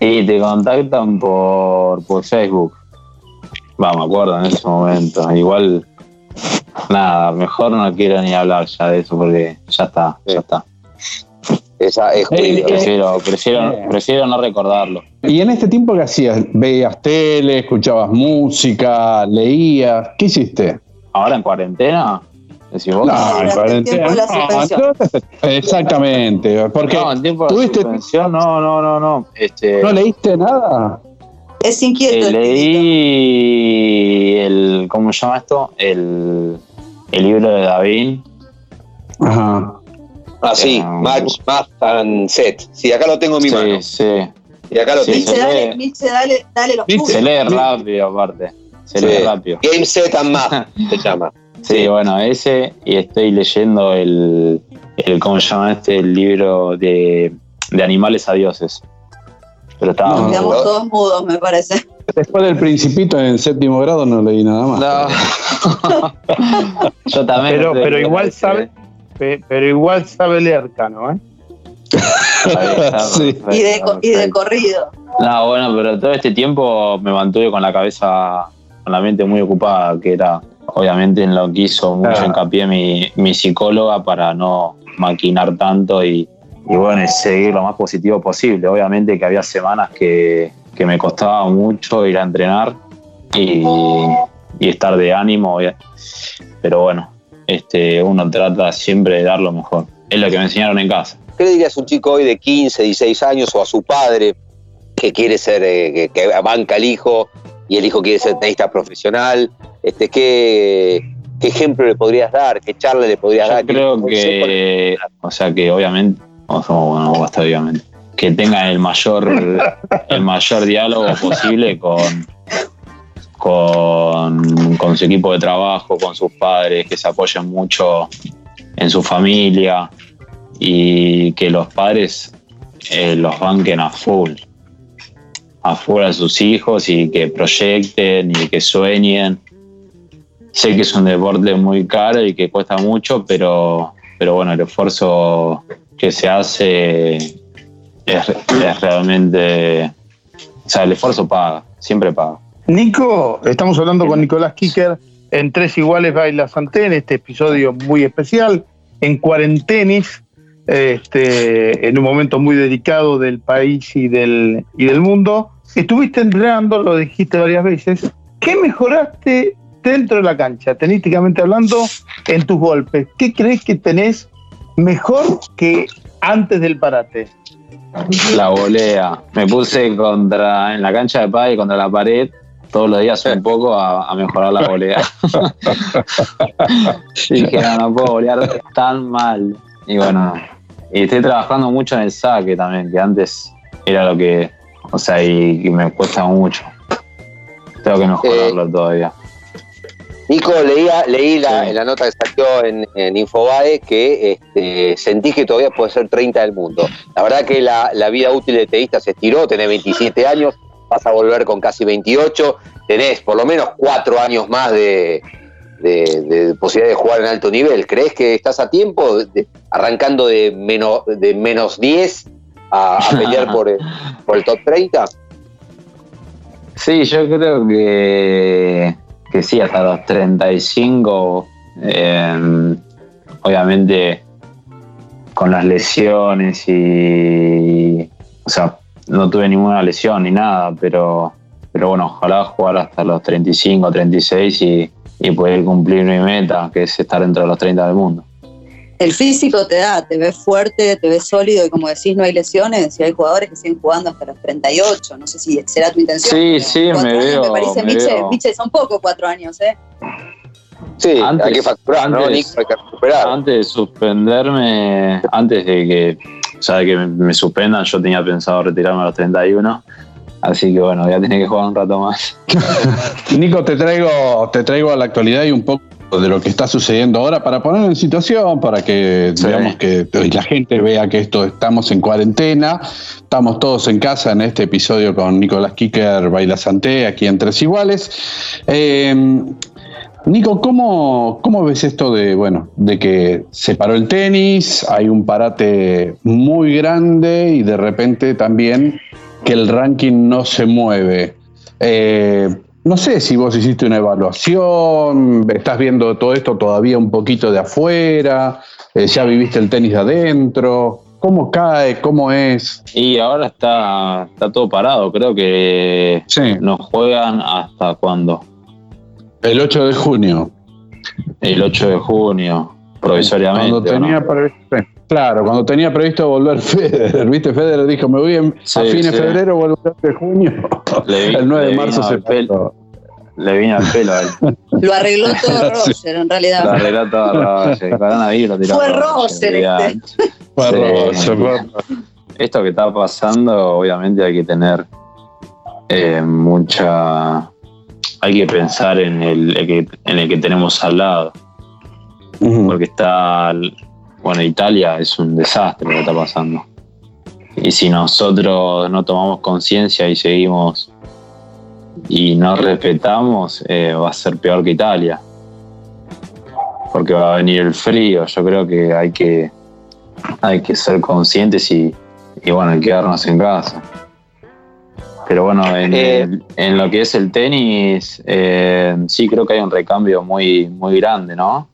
y te contactan por, por Facebook. Va, me acuerdo en ese momento. Igual, nada, mejor no quiero ni hablar ya de eso porque ya está, ya está.
Esa es
Eh,
Julio.
Prefiero, prefiero, prefiero no recordarlo.
¿Y en este tiempo qué hacías? ¿Veías tele, escuchabas música, leías? ¿Qué hiciste?
Ahora en cuarentena, decís vos.
No, en cuarentena.
tiempo de la
no, (laughs) exactamente. Porque
no, en tiempo de
tuviste-
suspensión, no, no, no, no. Este,
no leíste nada.
Es inquieto.
eh, leí el, ¿cómo se llama esto? El, el libro de David.
Ajá.
Ah, sí,
Eh,
Match, Match and Set. Sí, acá lo tengo en mi mano.
Sí, sí.
Y acá lo
Sí,
tengo.
Se
dale. Milce, dale, dale los
¿Viste?
Se
puntos.
lee rápido aparte. Se
Sí.
lee rápido.
Game Set and Match (laughs) se llama.
Sí,
Sí.
bueno, ese y estoy leyendo el, el ¿cómo se llama este? El libro de, de animales a dioses. Pero
Quedamos
bueno.
todos mudos, me parece.
Después del Principito en séptimo grado no leí nada más.
No. (laughs) Yo también.
Pero, pero igual sabe, pero igual sabe leer, Cano, ¿eh?
Sí.
Y de, co- y de corrido.
No, bueno, pero todo este tiempo me mantuve con la cabeza, con la mente muy ocupada, que era obviamente en lo que hizo mucho
Claro.
hincapié mi, mi psicóloga para no maquinar tanto y, y bueno, y seguir lo más positivo posible. Obviamente que había semanas que, que me costaba mucho ir a entrenar y, y estar de ánimo. Pero bueno, este, uno trata siempre de dar lo mejor. Es lo que me enseñaron en casa.
¿Qué le dirías a un chico hoy de 15, 16 años o a su padre que quiere ser, eh, que, banca al hijo y el hijo quiere ser tenista profesional? Este, ¿qué, ¿Qué ejemplo le podrías dar? ¿Qué charla le podrías
Yo
dar?
Creo que, o sea, que obviamente, o sea, bueno, basta obviamente, que tengan el mayor, el mayor diálogo posible con, con, su equipo de trabajo, con sus padres, que se apoyen mucho en su familia y que los padres eh, los banquen a full, a full a sus hijos y que proyecten y que sueñen. Sé que es un deporte muy caro y que cuesta mucho, pero, pero bueno, el esfuerzo que se hace es realmente, o sea, el esfuerzo paga, siempre paga.
Nico, estamos hablando con Nicolás Kicker en Tres Iguales Baila Santé, en este episodio muy especial, en cuarentenis, este, en un momento muy delicado del país y del, y del mundo. Estuviste entrenando, lo dijiste varias veces. ¿Qué mejoraste dentro de la cancha, tenísticamente hablando, en tus golpes? ¿Qué crees que tenés mejor que antes del parate?
La volea. Me puse contra en la cancha de pádel contra la pared todos los días un poco a, a mejorar la (laughs) volea. (laughs) Dije, no, no puedo volear tan mal. Y bueno, y estoy trabajando mucho en el saque también, que antes era lo que, o sea, y, y me cuesta mucho. Tengo que mejorarlo todavía.
Nico, leía, leí la,
Sí.
en la nota que salió en, en Infobae que este, sentís que todavía puede ser 30 del mundo. La verdad que la, la vida útil de teísta se estiró, tenés 27 años, vas a volver con casi 28, tenés por lo menos 4 años más de, de- de posibilidad de jugar en alto nivel. ¿Crees que estás a tiempo, de- arrancando de menos, de menos 10 a, a (laughs) pelear por el, por el top 30?
Sí, yo creo que, que sí, hasta los 35, eh, obviamente con las lesiones y, o sea, no tuve ninguna lesión ni nada, pero, pero bueno, ojalá jugar hasta los 35, 36 y, y poder cumplir mi meta, que es estar dentro de los 30 del mundo.
El físico te da, te ves fuerte, te ves sólido y como decís, no hay lesiones y hay jugadores que siguen jugando hasta los 38. No sé si será tu intención.
Sí, sí, me
años
veo,
Me parece,
me
Miche,
veo.
Miche, son pocos cuatro años, ¿eh?
Sí,
Antes-
hay que facturar, ¿no,
antes-
Nico? Hay que recuperar.
Antes de suspenderme, antes de que, sea, de que me, me suspendan, yo tenía pensado retirarme a los 31. Así que bueno, voy a tener que jugar un rato más. (laughs)
Nico, te traigo, te traigo a la actualidad y un poco de lo que está sucediendo ahora para poner en situación, para que
Sí.
que la gente vea que esto estamos en cuarentena, estamos todos en casa en este episodio con Nicolás Kicker Baila Santé, aquí en Tres Iguales. Eh, Nico, ¿cómo, ¿cómo ves esto de, bueno, de que se paró el tenis, hay un parate muy grande y de repente también que el ranking no se mueve? Eh, no sé si vos hiciste una evaluación, estás viendo todo esto todavía un poquito de afuera, eh, ya viviste el tenis de adentro, ¿cómo cae? ¿Cómo es?
Y ahora está, está todo parado, creo que
Sí,
no juegan hasta cuándo?
El 8 de junio.
El 8 de junio, provisoriamente.
Cuando tenía previsto, claro, cuando tenía previsto volver (laughs) Federer, ¿viste? Federer dijo, me voy en-
Sí,
a fines
sí.
de febrero, vuelvo el 8 de junio.
Le vi- (laughs)
el 9 de marzo se
pelo. Le vino al pelo a él. (laughs)
Lo arregló todo
Sí.
Roger, en realidad.
La arregló toda Roger. Coronavirus lo tiró
Fue Roger
olvidate.
Fue
Sí.
Roger, fue-
Esto que está pasando, obviamente hay que tener eh, mucha. Hay que pensar en el, en el que tenemos al lado. Porque está. Bueno, Italia es un desastre lo que está pasando. Y si nosotros no tomamos conciencia y seguimos y no respetamos, eh, va a ser peor que Italia. Porque va a venir el frío. Yo creo que hay que, hay que ser conscientes y, y bueno, quedarnos en casa. Pero bueno, en,
Eh.
el- en lo que es el tenis, eh, sí creo que hay un recambio muy, muy grande, ¿no?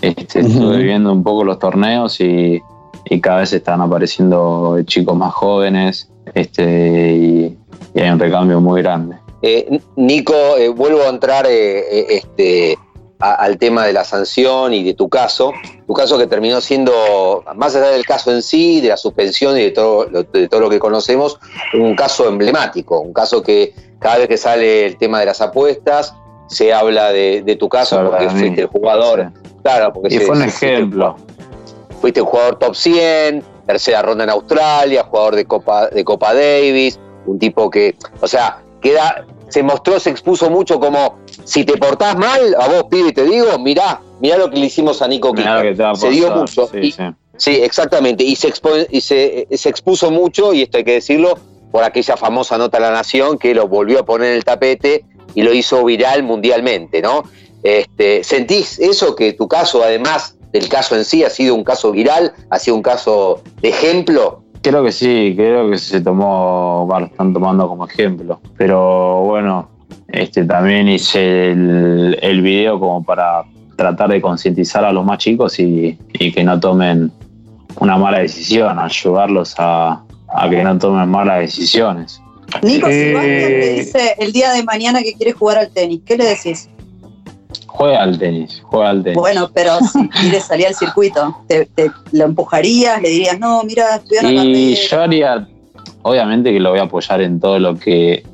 Este. Estuve viendo un poco los torneos y, y cada vez están apareciendo chicos más jóvenes, este, y, y hay un recambio muy grande.
Eh, Nico, eh, vuelvo a entrar este, a- al tema de la sanción y de tu caso. Tu caso que terminó siendo, más allá del caso en sí, de la suspensión y de todo, lo- de todo lo que conocemos, un caso emblemático, un caso que cada vez que sale el tema de las apuestas, se habla de, de tu caso porque fuiste el jugador. Claro, porque
Y
se-
fue un
se- fuiste el
ejemplo.
fuiste un jugador top 100, tercera ronda en Australia, jugador de Copa, de Copa Davis, un tipo que, o sea, queda, se mostró, se expuso mucho como, si te portás mal, a vos pibe te digo, mirá, mirá lo que le hicimos a Nico
Mirá lo
Kicker.
que te va a
Se dio mucho.
Sí,
y-
sí.
Sí, exactamente. Y, se, expo- y se, se expuso mucho, y esto hay que decirlo, por aquella famosa nota a la Nación que lo volvió a poner en el tapete y lo hizo viral mundialmente, ¿no? Este, ¿Sentís eso que tu caso, además del caso en sí, ha sido un caso viral, ha sido un caso de ejemplo?
Creo que sí, creo que se tomó, están tomando como ejemplo. Pero bueno, este también hice el, el video como para tratar de concientizar a los más chicos y, y que no tomen una mala decisión, ayudarlos a, a que no tomen malas decisiones.
Nico, si
Eh,
alguien te dice el día de mañana que quiere jugar al tenis, ¿qué le decís?
Juega al tenis, juega al tenis.
Bueno, pero si (laughs) quieres salir al circuito, ¿te, te lo empujarías? ¿Le dirías, no, mira, estudiar
Y yo haría, obviamente que lo voy a apoyar en todo lo que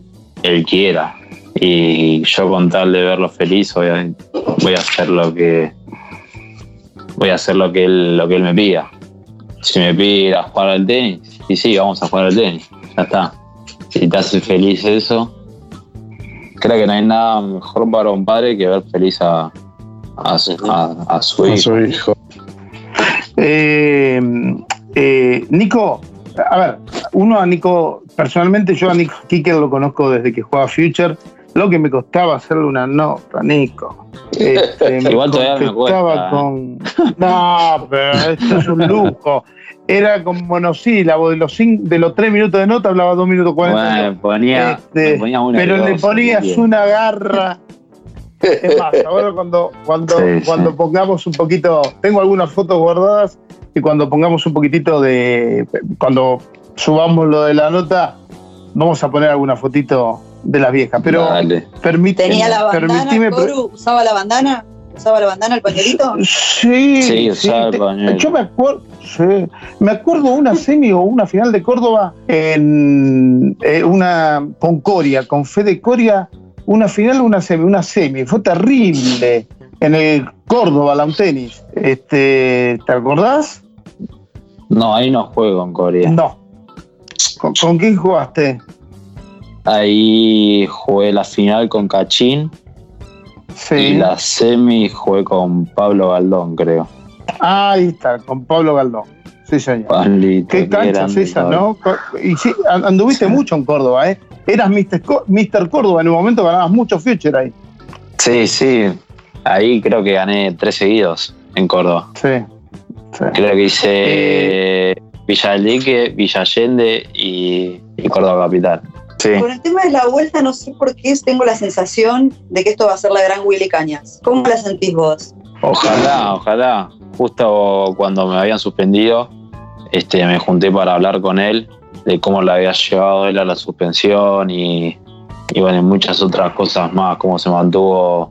él quiera. Y yo con tal de verlo feliz, voy a, voy a hacer lo que voy a hacer lo que él, lo que él me pida. Si me pide ir a jugar al tenis, y sí, vamos a jugar al tenis. Ya está. Si te hace feliz eso, creo que no hay nada mejor para un padre que ver feliz a, a, su- a- a su
A
hijo.
su hijo.
Eh, eh, Nico, a ver, uno a Nico, personalmente yo a Nico Kicker lo conozco desde que jugaba Future. Lo que me costaba hacerle una nota, Nico. Este, (laughs)
Igual todavía me cuesta, ¿eh?
con. No, pero esto es un lujo. Era con monosílabo, de los, cin- de los tres minutos de nota hablaba dos minutos cuarenta.
Bueno, ponía,
Este,
ponía muy
pero le ponías
bien.
una garra. Es más, ahora cuando, cuando,
Sí,
cuando
sí.
pongamos un poquito, tengo algunas fotos guardadas y cuando pongamos un poquitito de, cuando subamos lo de la nota, vamos a poner alguna fotito de las viejas. Pero
Dale.
permíteme,
¿Tenía la bandana,
permitime-
Coru? ¿Usaba la bandana? ¿Usaba la bandana, el pañuelito?
Sí,
Sí, usaba el
te-
pañuelo.
yo me acuerdo, sí, me acuerdo una semi o una final de Córdoba en eh, una con Coria, con Fede Coria, una final o una semi, una semi, fue terrible en el Córdoba, la tenis. Este, ¿te acordás?
No, ahí no juego en Corea.
No. ¿Con, con quién jugaste?
Ahí jugué la final con Cachín
Sí.
y la semi jugué con Pablo Galdón, creo.
Ahí está, con Pablo Galdón. Sí, señor.
Pablito,
Qué canchas
grande
esas. ¿no? Y sí, an- anduviste mucho en Córdoba, ¿eh? Eras Mr. Córdoba, en un momento ganabas mucho future ahí.
Sí, sí. Ahí creo que gané tres seguidos en Córdoba.
Sí. sí.
Creo que hice
Eh.
Villa del Lique, Villa Allende y, y Córdoba Capital. Sí.
Con el tema de la vuelta, no sé por qué tengo la sensación de que esto va a ser la gran Willy Cañas. ¿Cómo la sentís vos?
Ojalá, ojalá. Justo cuando me habían suspendido, este, me junté para hablar con él de cómo le había llevado él a la suspensión y, y bueno, muchas otras cosas más, cómo se mantuvo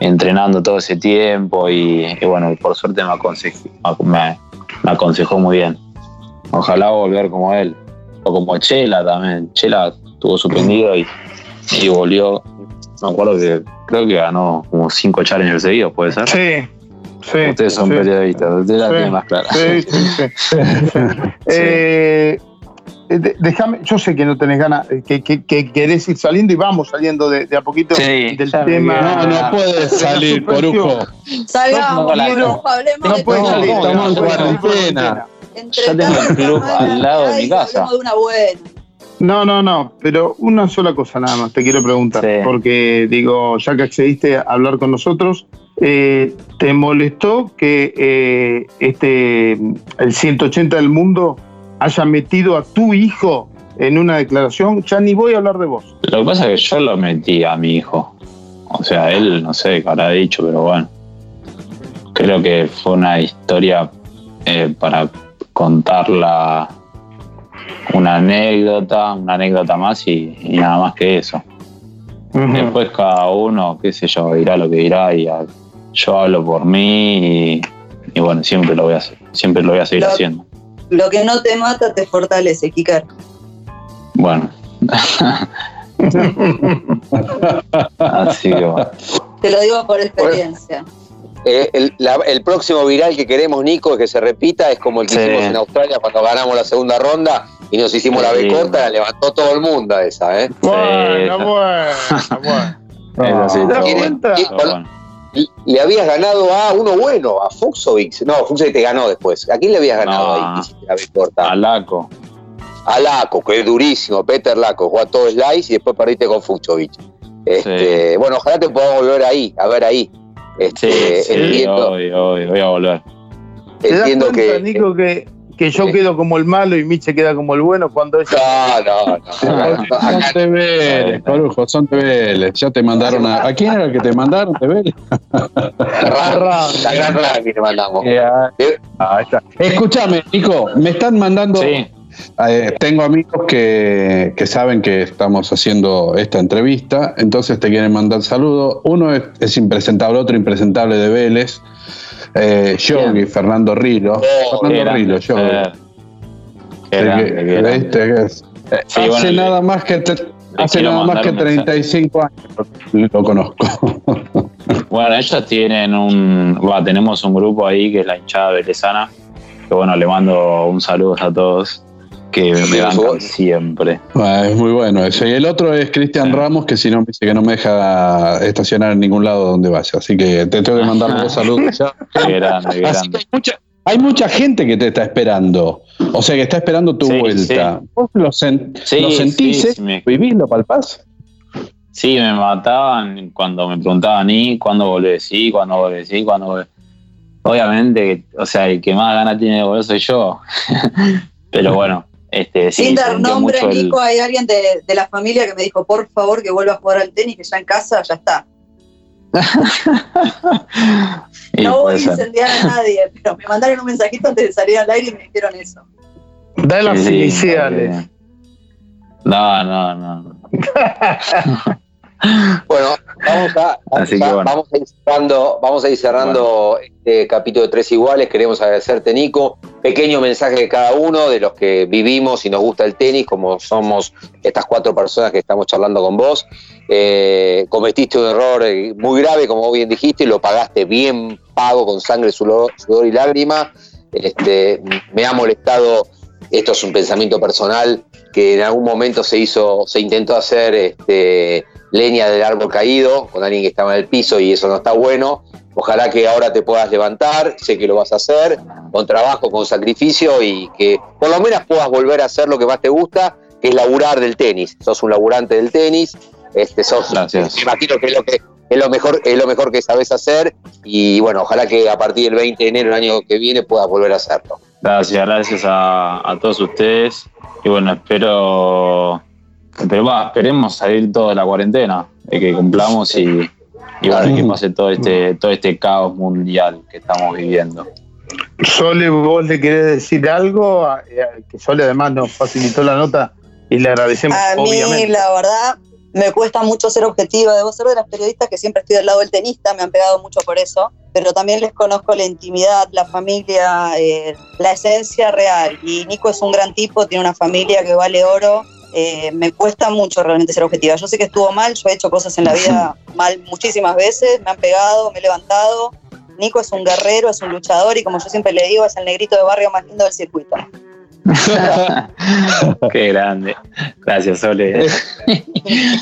entrenando todo ese tiempo y, y bueno, por suerte me aconsejó, me, me aconsejó muy bien. Ojalá volver como él, o como Chela también. Chela estuvo suspendido y, y volvió. Me acuerdo que creo que ganó como cinco challengers seguidos, ¿puede ser?
Sí. Sí.
Ustedes son
sí.
periodistas, ustedes la
Sí,
tienen más clara.
Sí, sí, sí. (laughs) Eh, déjame, yo sé que no tenés ganas, eh, que, que- que querés ir saliendo y vamos saliendo de, de a poquito
Sí,
del tema.
No, no puedes salir, Corujo.
Salgamos,
No, no,
No
de
puedes salir,
estamos en cuarentena.
Entre
Ya tengo el club al lado de mi casa.
de una buena.
No, no, no, pero una sola cosa nada más te quiero preguntar,
Sí.
porque digo, ya que accediste a hablar con nosotros, eh, ¿te molestó que eh, este el 180 del mundo haya metido a tu hijo en una declaración? Ya ni voy a hablar de vos.
Lo que pasa es que yo lo metí a mi hijo. O sea, él no sé qué habrá dicho, pero bueno. Creo que fue una historia eh, para contarla una anécdota, una anécdota más y, y nada más que eso. Después cada uno, qué sé yo, dirá lo que dirá y a- yo hablo por mí y, y bueno, siempre lo voy a hacer, siempre lo voy a seguir
Lo-
haciendo.
Lo que no te mata te fortalece, Kiker.
Bueno. (laughs) Así que bueno.
Te lo digo por experiencia.
Eh, el, la- el próximo viral que queremos, Nico, que se repita, es como el que
Sí.
hicimos en Australia cuando ganamos la segunda ronda y nos hicimos la B
Sí.
corta, la levantó todo el mundo esa, ¿eh?
Bueno,
Sí,
bueno, bueno.
Eso sí, (laughs)
Le habías ganado a uno bueno, a Fuxovic. No, Fuxovic te ganó después. ¿A quién le habías ganado
No.
ahí? que hiciste la B corta?
A Laco.
A Laco, que es durísimo, Peter Laco, jugó a todo slice y después perdiste con Fuxovic. Este, Bueno, ojalá te podamos volver ahí, a ver ahí.
Sí,
Este,
sí,
entiendo
hoy, hoy, voy a volver.
¿Te das
entiendo
cuenta,
que.
Nico, que, que yo quedo como el malo y Miche queda como el bueno cuando ella...
No, no, no.
Son Vélez, Corujo, son de Vélez. Ya te mandaron a. ¿A quién era el que te mandaron de Vélez?
La gran Rami te mandamos.
Ahí está. Escúchame, Nico, me están mandando.
Sí,
Eh, tengo amigos que, que saben que estamos haciendo esta entrevista, entonces te quieren mandar saludos. Uno es, es impresentable, otro impresentable de Vélez, eh, Yogi. Fernando Rilo.
Oh,
Fernando Rilo, Yogi.
Fer. Qué
Sí,
grande,
que-
qué grande.
¿viste? Que es-
Sí,
hace
bueno, le-
nada más que te- hace nada más que
un mensaje.
35 años lo, conozco. (laughs)
Bueno, ellos tienen un. Va, tenemos un grupo ahí que es la hinchada velezana. Que bueno, le mando un saludo a todos. Que
Sí,
me bancan siempre.
Ah, es muy bueno eso. Y el otro es Cristian
Sí.
Ramos, que si no me dice que no me deja estacionar en ningún lado donde vaya. Así que te tengo que mandar dos (laughs) saludos ya.
Qué grande, qué
Así que
grande.
hay mucha, hay mucha gente que te está esperando. O sea, que está esperando tu
Sí,
vuelta. ¿Vos lo, sen-
Sí,
lo sentís?
sí,
eh?
sí, me-
¿Vivís? ¿Lo palpás?
Sí, me mataban cuando me preguntaban, ¿y cuándo volvés? Sí, ¿cuándo volvés? Sí, ¿cuándo volvés? Obviamente, o sea, el que más ganas tiene de volver soy yo. (laughs) Pero bueno, este, sí,
Sin dar nombre,
mucho el-
Nico, hay alguien de, de la familia que me dijo, por favor, que vuelva a jugar al tenis, que ya en casa ya está. (laughs)
y
no voy a
ser.
incendiar a nadie, (laughs) pero me mandaron un mensajito antes de salir al aire y me dijeron eso.
Da las
Sí,
iniciales.
No, no, no. (laughs)
Bueno, vamos a, vamos
Así que
a-
bueno.
vamos a ir cerrando, vamos a ir cerrando este capítulo de Tres Iguales. Queremos agradecerte, Nico. Pequeño mensaje de cada uno, de los que vivimos y nos gusta el tenis, como somos estas cuatro personas que estamos charlando con vos. Eh, cometiste un error eh, muy grave, como vos bien dijiste, y lo pagaste bien pago con sangre, sudor, sudor y lágrima. Este, me ha molestado, esto es un pensamiento personal, que en algún momento se hizo, se intentó hacer este, leña del árbol caído con alguien que estaba en el piso y eso no está bueno. Ojalá que ahora te puedas levantar, sé que lo vas a hacer, con trabajo, con sacrificio y que por lo menos puedas volver a hacer lo que más te gusta, que es laburar del tenis. Sos un laburante del tenis, este, sos,
Gracias.
me imagino que es lo que es lo mejor, es lo mejor que sabes hacer y bueno, ojalá que a partir del 20 de enero del año que viene puedas volver a hacerlo.
Gracias, gracias a, a todos ustedes. Y bueno, espero. Pero va, esperemos salir toda la cuarentena, de que cumplamos y, y bueno, que pase todo este, todo este caos mundial que estamos viviendo.
Sole, vos le querés decir algo, A- eh, que Sole además nos facilitó la nota y le agradecemos,
A mí,
obviamente.
la verdad, me cuesta mucho ser objetiva. Debo ser de las periodistas que siempre estoy del lado del tenista, me han pegado mucho por eso. Pero también les conozco la intimidad, la familia, eh, la esencia real. Y Nico es un gran tipo, tiene una familia que vale oro. Eh, me cuesta mucho realmente ser objetiva. Yo sé que estuvo mal, yo he hecho cosas en la vida (laughs) mal muchísimas veces, me han pegado, me he levantado. Nico es un guerrero, es un luchador y como yo siempre le digo, es el negrito de barrio más lindo del circuito. (laughs)
Qué grande. Gracias, Sole.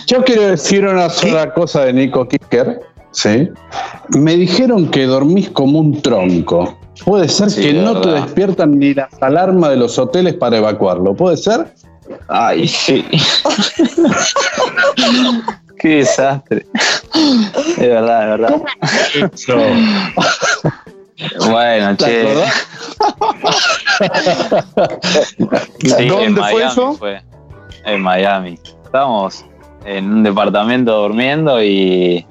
Yo quiero decir una sola cosa de Nico Kicker. ¿sí? Me dijeron que dormís como un tronco. Puede ser
Sí,
que no te despiertan ni las alarmas de los hoteles para evacuarlo. ¿Puede ser?
Ay, sí. Qué desastre. Es verdad, es verdad. Bueno,
¿Te
che. Sí, en
¿Dónde fue
Miami
eso?
fue. En Miami. Estábamos en un departamento durmiendo y.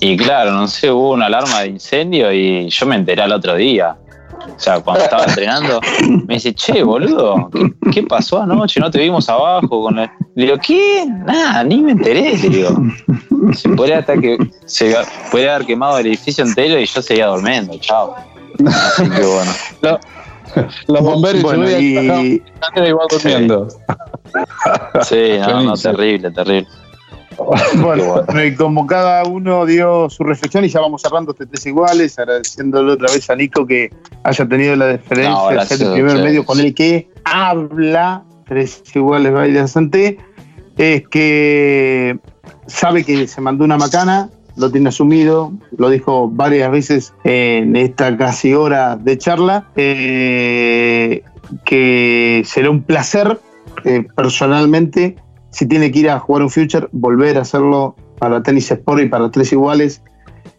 Y claro, no sé, hubo una alarma de incendio y yo me enteré al otro día. O sea, cuando estaba entrenando, me dice, che, boludo, ¿qué, qué pasó anoche? No te vimos abajo con el... Le digo, ¿qué? Nada, ni me enteré, le digo. Se podría, hasta que, se puede haber quemado el edificio entero y yo seguía durmiendo, chao. Así que bueno.
Lo- los bomberos
Bueno, y-
igual durmiendo.
Sí, no, no,
Buenísimo.
terrible, terrible. (laughs)
Bueno, y como cada uno dio su reflexión y ya vamos cerrando este tres iguales, agradeciéndole otra vez a Nico que haya tenido la deferencia
No,
de ser el primer medio con el que habla tres iguales baile Santé, es que sabe que se mandó una macana, lo tiene asumido, lo dijo varias veces en esta casi hora de charla, eh, que será un placer eh, personalmente si tiene que ir a jugar un Future, volver a hacerlo para Tenis Sport y para tres iguales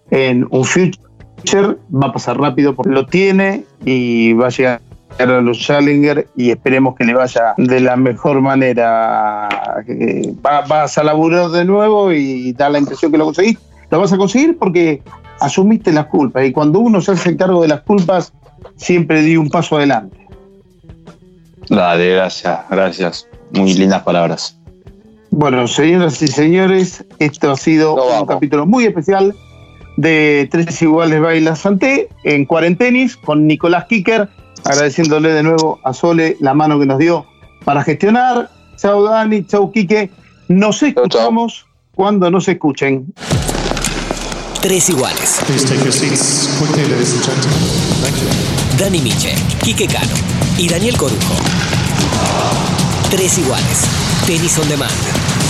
en un Future. Va a pasar rápido porque lo tiene y va a llegar a los Challenger y esperemos que le vaya de la mejor manera. Va, vas a laburar de nuevo y da la impresión que lo conseguís. Lo vas a conseguir porque asumiste las culpas y cuando uno se hace cargo de las culpas siempre di un paso adelante.
Dale, gracias, gracias. Muy lindas palabras.
Bueno, señoras y señores, esto ha sido
No
un capítulo muy especial de Tres Iguales Baila Santé en Cuarentenis con Nicolás Kicker, agradeciéndole de nuevo a Sole la mano que nos dio para gestionar. Chau Dani, chau Quique. Nos escuchamos cuando nos escuchen.
Tres iguales.
You.
Dani Miche, Quique Cano y Daniel Corujo. Tres iguales. Tenis on demand.